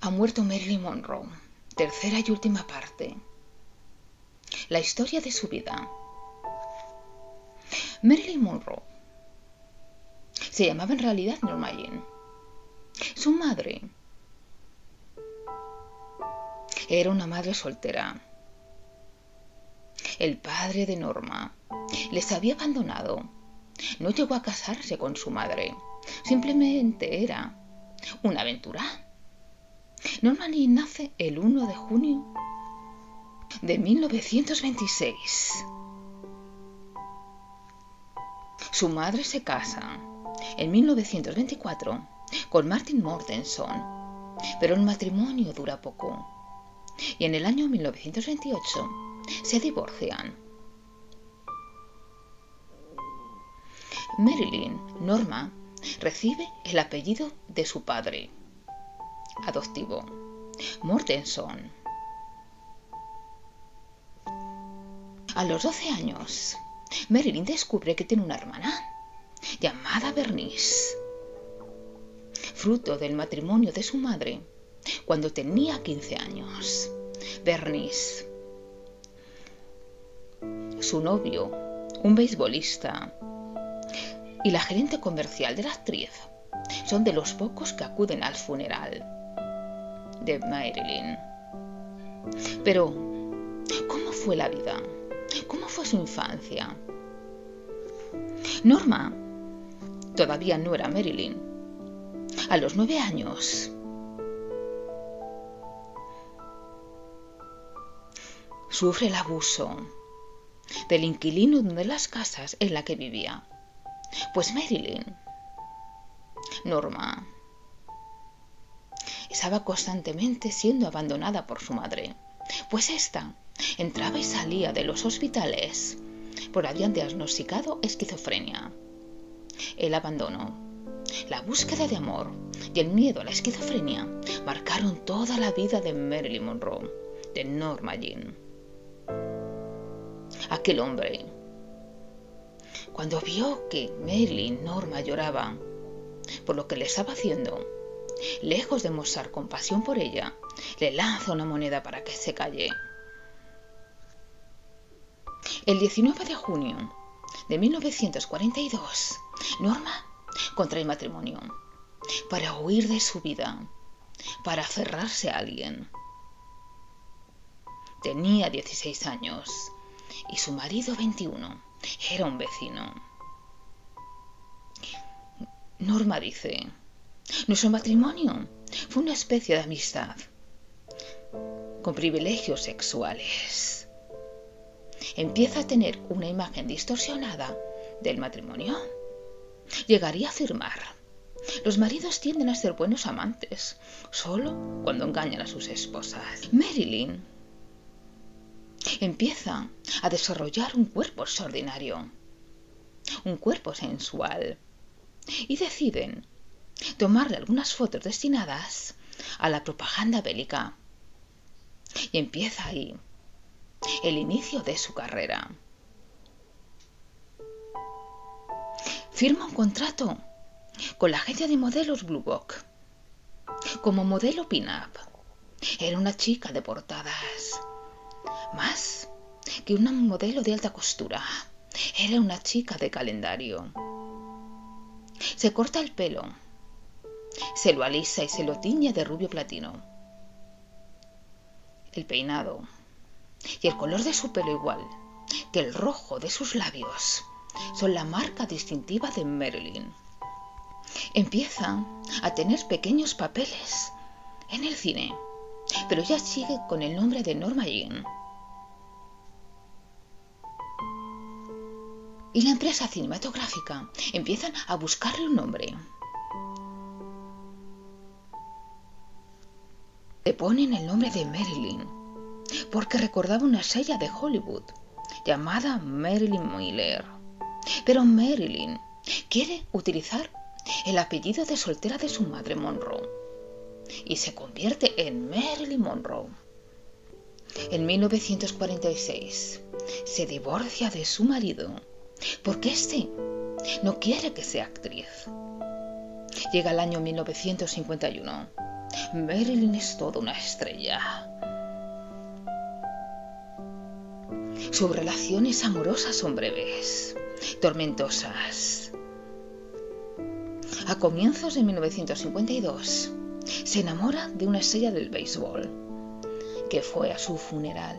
Ha muerto Marilyn Monroe. Tercera y última parte. La historia de su vida. Marilyn Monroe se llamaba en realidad Norma Jean. Su madre era una madre soltera. El padre de Norma les había abandonado. No llegó a casarse con su madre. Simplemente era una aventura. Norma Jean nace el 1 de junio de 1926. Su madre se casa en 1924 con Martin Mortenson, pero el matrimonio dura poco y en el año 1928 se divorcian. Marilyn Norma recibe el apellido de su padre adoptivo, Mortenson. A los 12 años, Marilyn descubre que tiene una hermana llamada Bernice, fruto del matrimonio de su madre cuando tenía 15 años. Bernice, su novio, un beisbolista, y la gerente comercial de la actriz son de los pocos que acuden al funeral de Marilyn. Pero, ¿cómo fue la vida? ¿Cómo fue su infancia? Norma todavía no era Marilyn. A los nueve años, sufre el abuso del inquilino de las casas en la que vivía. Pues Marilyn, Norma, estaba constantemente siendo abandonada por su madre, pues ésta entraba y salía de los hospitales por habían diagnosticado esquizofrenia. El abandono, la búsqueda de amor y el miedo a la esquizofrenia marcaron toda la vida de Marilyn Monroe, de Norma Jean. Aquel hombre, cuando vio que Marilyn Norma lloraba por lo que le estaba haciendo, lejos de mostrar compasión por ella, le lanza una moneda para que se calle. El 19 de junio de 1942, Norma contrae matrimonio para huir de su vida, para aferrarse a alguien. Tenía 16 años y su marido 21 era un vecino. Norma dice, nuestro matrimonio fue una especie de amistad con privilegios sexuales. Empieza a tener una imagen distorsionada del matrimonio. Llegaría a afirmar, los maridos tienden a ser buenos amantes, solo cuando engañan a sus esposas. Marilyn empieza a desarrollar un cuerpo extraordinario, un cuerpo sensual, y deciden tomarle algunas fotos destinadas a la propaganda bélica. Y empieza ahí el inicio de su carrera. Firma un contrato con la agencia de modelos Blue Book como modelo pin-up. Era una chica de portadas más que una modelo de alta costura. Era una chica de calendario. Se corta el pelo, se lo alisa y se lo tiñe de rubio platino. El peinado y el color de su pelo igual que el rojo de sus labios son la marca distintiva de Marilyn. Empieza a tener pequeños papeles en el cine, pero ya sigue con el nombre de Norma Jean. y la empresa cinematográfica empiezan a buscarle un nombre. Le ponen el nombre de Marilyn, porque recordaba una estrella de Hollywood llamada Marilyn Miller. Pero Marilyn quiere utilizar el apellido de soltera de su madre Monroe y se convierte en Marilyn Monroe. En 1946 se divorcia de su marido porque este no quiere que sea actriz. Llega el año 1951 Marilyn es toda una estrella. Sus relaciones amorosas son breves, tormentosas. A comienzos de 1952, se enamora de una estrella del béisbol, que fue a su funeral.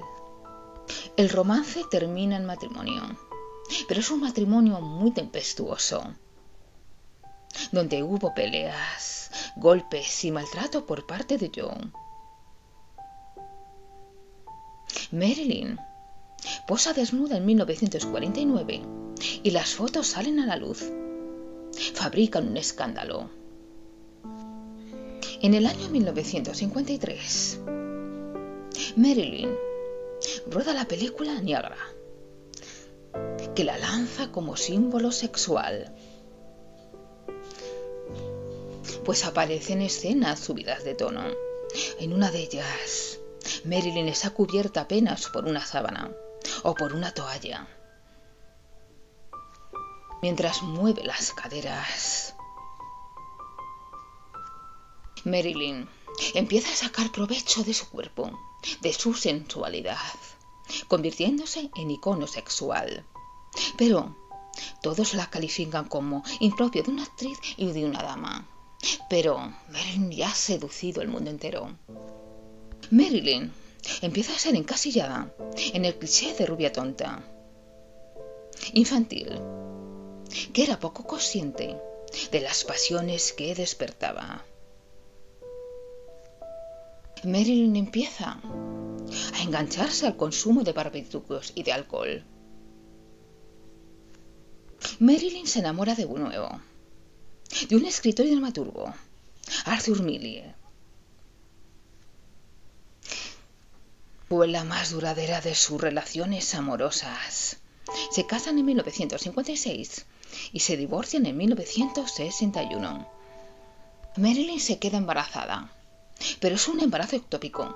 El romance termina en matrimonio, pero es un matrimonio muy tempestuoso, donde hubo peleas, golpes y maltrato por parte de John. Marilyn posa desnuda en 1949 y las fotos salen a la luz. Fabrican un escándalo. En el año 1953, Marilyn rueda la película Niagara, que la lanza como símbolo sexual, pues aparecen escenas subidas de tono. En una de ellas, Marilyn está cubierta apenas por una sábana o por una toalla, mientras mueve las caderas. Marilyn empieza a sacar provecho de su cuerpo, de su sensualidad, convirtiéndose en icono sexual. Pero todos la califican como impropio de una actriz y de una dama. Pero Marilyn ya ha seducido el mundo entero. Marilyn empieza a ser encasillada en el cliché de rubia tonta, infantil, que era poco consciente de las pasiones que despertaba. Marilyn empieza a engancharse al consumo de barbitúricos y de alcohol. Marilyn se enamora de nuevo, de un escritor y dramaturgo, Arthur Miller. Fue la más duradera de sus relaciones amorosas. Se casan en 1956 y se divorcian en 1961. Marilyn se queda embarazada pero es un embarazo ectópico.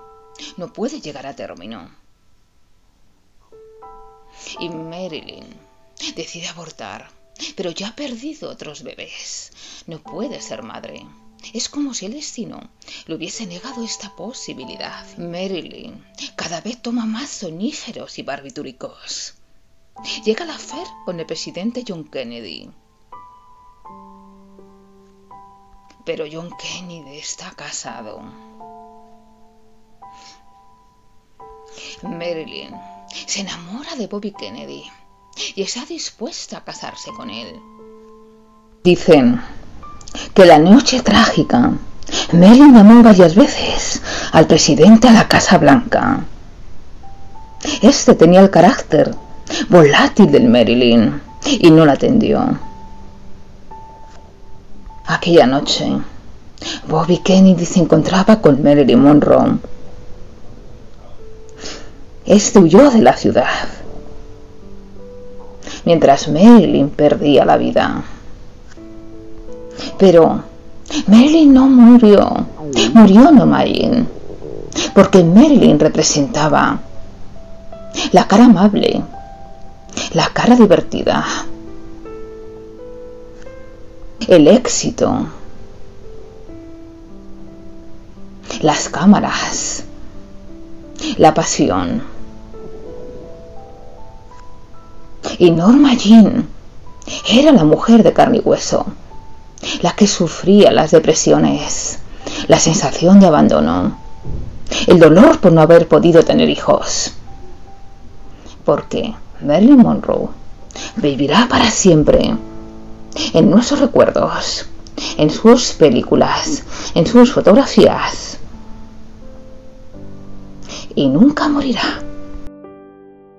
No puede llegar a término. Y Marilyn decide abortar, pero ya ha perdido otros bebés. No puede ser madre. Es como si el destino le hubiese negado esta posibilidad. Marilyn cada vez toma más soníferos y barbitúricos. Llega la FER con el presidente John Kennedy. pero John Kennedy está casado. Marilyn se enamora de Bobby Kennedy y está dispuesta a casarse con él. Dicen que la noche trágica, Marilyn llamó varias veces al presidente a la Casa Blanca. Este tenía el carácter volátil del Marilyn y no la atendió. Aquella noche, Bobby Kennedy se encontraba con Marilyn Monroe. Este huyó de la ciudad, mientras Marilyn perdía la vida. Pero Marilyn no murió, murió no Marilyn, porque Marilyn representaba la cara amable, la cara divertida, el éxito, las cámaras, la pasión. Y Norma Jean era la mujer de carne y hueso, la que sufría las depresiones, la sensación de abandono, el dolor por no haber podido tener hijos. Porque Marilyn Monroe vivirá para siempre en nuestros recuerdos, en sus películas, en sus fotografías. Y nunca morirá.